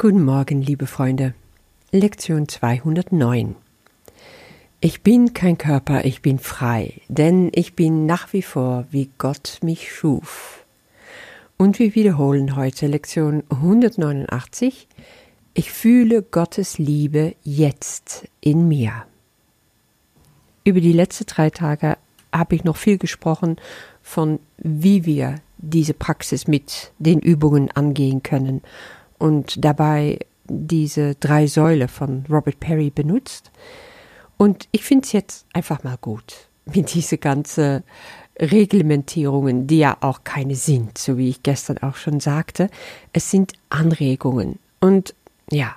Guten Morgen, liebe Freunde. Lektion 209. Ich bin kein Körper, ich bin frei, denn ich bin nach wie vor, wie Gott mich schuf. Und wir wiederholen heute Lektion 189. Ich fühle Gottes Liebe jetzt in mir. Über die letzten drei Tage habe ich noch viel gesprochen von, wie wir diese Praxis mit den Übungen angehen können und dabei diese drei Säule von Robert Perry benutzt. Und ich finde es jetzt einfach mal gut, mit diese ganze Reglementierungen, die ja auch keine sind, so wie ich gestern auch schon sagte. Es sind Anregungen. Und ja,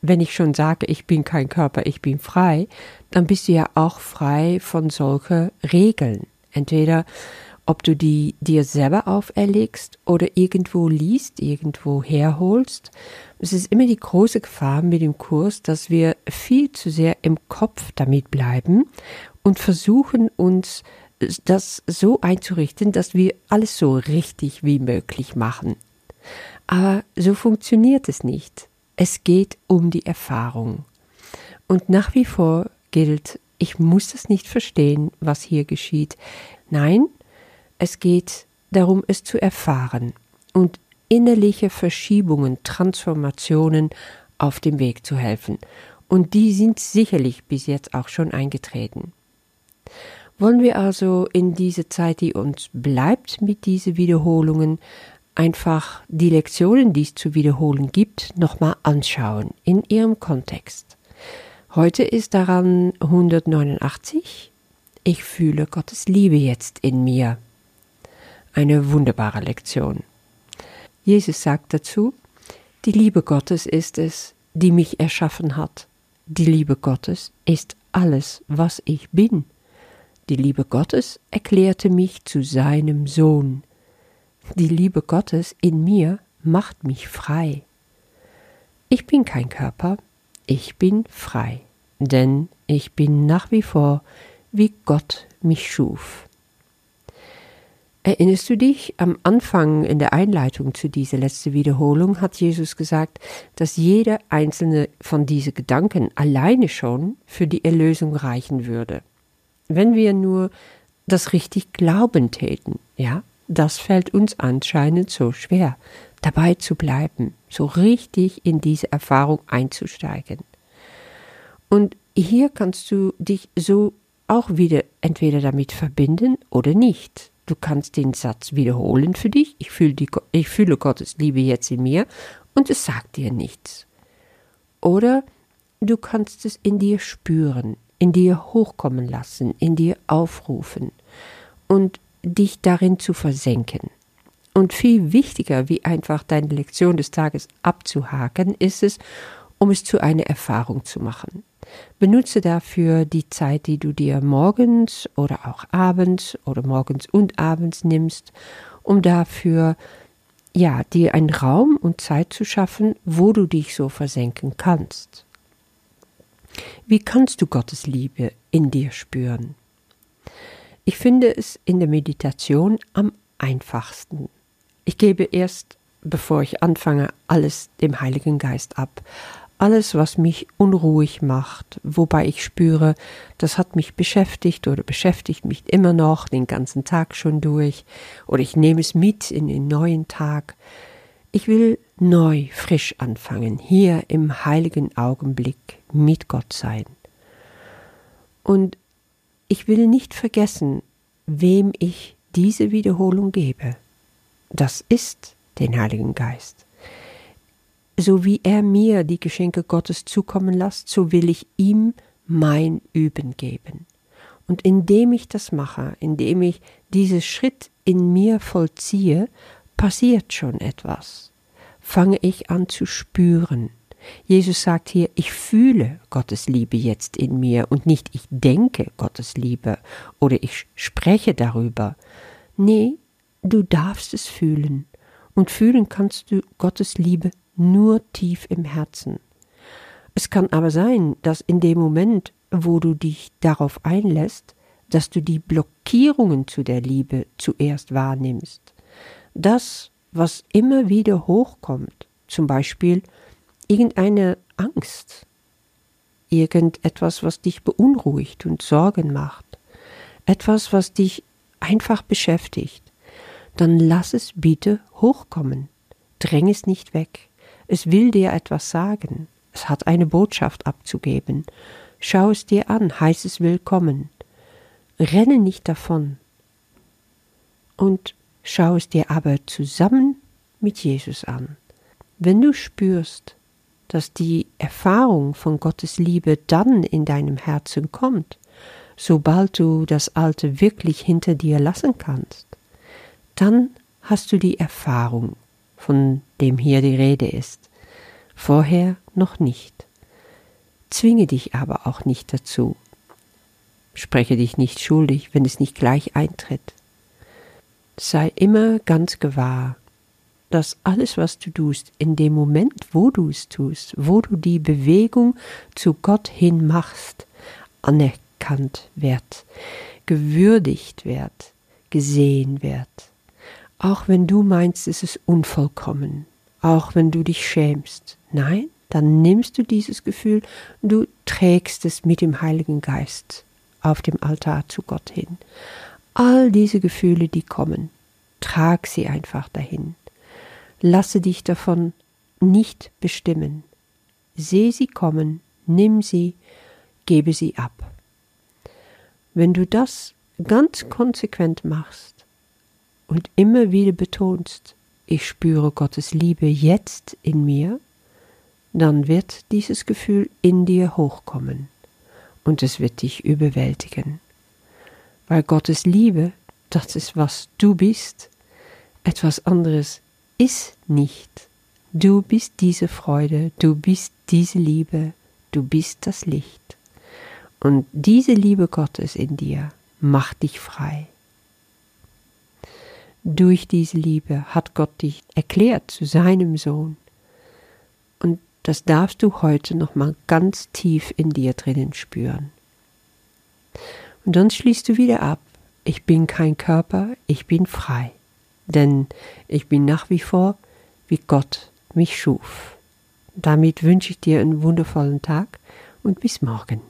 wenn ich schon sage, ich bin kein Körper, ich bin frei, dann bist du ja auch frei von solchen Regeln. Entweder ob du die dir selber auferlegst oder irgendwo liest, irgendwo herholst. Es ist immer die große Gefahr mit dem Kurs, dass wir viel zu sehr im Kopf damit bleiben und versuchen uns das so einzurichten, dass wir alles so richtig wie möglich machen. Aber so funktioniert es nicht. Es geht um die Erfahrung. Und nach wie vor gilt, ich muss es nicht verstehen, was hier geschieht. Nein, es geht darum, es zu erfahren und innerliche Verschiebungen, Transformationen auf dem Weg zu helfen. Und die sind sicherlich bis jetzt auch schon eingetreten. Wollen wir also in diese Zeit, die uns bleibt mit diesen Wiederholungen, einfach die Lektionen, die es zu wiederholen gibt, nochmal anschauen in ihrem Kontext. Heute ist daran 189. Ich fühle Gottes Liebe jetzt in mir eine wunderbare Lektion. Jesus sagt dazu, die Liebe Gottes ist es, die mich erschaffen hat. Die Liebe Gottes ist alles, was ich bin. Die Liebe Gottes erklärte mich zu seinem Sohn. Die Liebe Gottes in mir macht mich frei. Ich bin kein Körper, ich bin frei, denn ich bin nach wie vor, wie Gott mich schuf. Erinnerst du dich, am Anfang in der Einleitung zu dieser letzten Wiederholung hat Jesus gesagt, dass jeder einzelne von diesen Gedanken alleine schon für die Erlösung reichen würde. Wenn wir nur das richtig glauben täten, ja, das fällt uns anscheinend so schwer, dabei zu bleiben, so richtig in diese Erfahrung einzusteigen. Und hier kannst du dich so auch wieder entweder damit verbinden oder nicht. Du kannst den Satz wiederholen für dich. Ich fühle, die, ich fühle Gottes Liebe jetzt in mir und es sagt dir nichts. Oder du kannst es in dir spüren, in dir hochkommen lassen, in dir aufrufen und dich darin zu versenken. Und viel wichtiger, wie einfach deine Lektion des Tages abzuhaken, ist es, um es zu einer Erfahrung zu machen. Benutze dafür die Zeit, die du dir morgens oder auch abends oder morgens und abends nimmst, um dafür ja, dir einen Raum und Zeit zu schaffen, wo du dich so versenken kannst. Wie kannst du Gottes Liebe in dir spüren? Ich finde es in der Meditation am einfachsten. Ich gebe erst, bevor ich anfange, alles dem Heiligen Geist ab, alles, was mich unruhig macht, wobei ich spüre, das hat mich beschäftigt oder beschäftigt mich immer noch den ganzen Tag schon durch, oder ich nehme es mit in den neuen Tag. Ich will neu, frisch anfangen, hier im heiligen Augenblick mit Gott sein. Und ich will nicht vergessen, wem ich diese Wiederholung gebe. Das ist den Heiligen Geist so wie er mir die Geschenke Gottes zukommen lässt, so will ich ihm mein Üben geben. Und indem ich das mache, indem ich diesen Schritt in mir vollziehe, passiert schon etwas. Fange ich an zu spüren. Jesus sagt hier, ich fühle Gottes Liebe jetzt in mir und nicht ich denke Gottes Liebe oder ich spreche darüber. Nee, du darfst es fühlen. Und fühlen kannst du Gottes Liebe nur tief im Herzen. Es kann aber sein, dass in dem Moment, wo du dich darauf einlässt, dass du die Blockierungen zu der Liebe zuerst wahrnimmst. Das, was immer wieder hochkommt, zum Beispiel, irgendeine Angst, irgendetwas, was dich beunruhigt und Sorgen macht, etwas, was dich einfach beschäftigt, dann lass es bitte hochkommen. Dräng es nicht weg. Es will dir etwas sagen. Es hat eine Botschaft abzugeben. Schau es dir an, heiß es willkommen. Renne nicht davon. Und schau es dir aber zusammen mit Jesus an. Wenn du spürst, dass die Erfahrung von Gottes Liebe dann in deinem Herzen kommt, sobald du das Alte wirklich hinter dir lassen kannst, dann hast du die Erfahrung, von dem hier die Rede ist, vorher noch nicht. Zwinge dich aber auch nicht dazu. Spreche dich nicht schuldig, wenn es nicht gleich eintritt. Sei immer ganz gewahr, dass alles, was du tust, in dem Moment, wo du es tust, wo du die Bewegung zu Gott hin machst, anerkannt wird, gewürdigt wird, gesehen wird. Auch wenn du meinst, es ist unvollkommen, auch wenn du dich schämst. Nein, dann nimmst du dieses Gefühl, du trägst es mit dem Heiligen Geist auf dem Altar zu Gott hin. All diese Gefühle, die kommen, trag sie einfach dahin. Lasse dich davon nicht bestimmen. Seh sie kommen, nimm sie, gebe sie ab. Wenn du das ganz konsequent machst und immer wieder betonst, ich spüre Gottes Liebe jetzt in mir, dann wird dieses Gefühl in dir hochkommen und es wird dich überwältigen. Weil Gottes Liebe, das ist was du bist, etwas anderes ist nicht. Du bist diese Freude, du bist diese Liebe, du bist das Licht. Und diese Liebe Gottes in dir macht dich frei. Durch diese Liebe hat Gott dich erklärt zu seinem Sohn. Und das darfst du heute nochmal ganz tief in dir drinnen spüren. Und dann schließt du wieder ab. Ich bin kein Körper, ich bin frei denn ich bin nach wie vor, wie Gott mich schuf. Damit wünsche ich dir einen wundervollen Tag und bis morgen.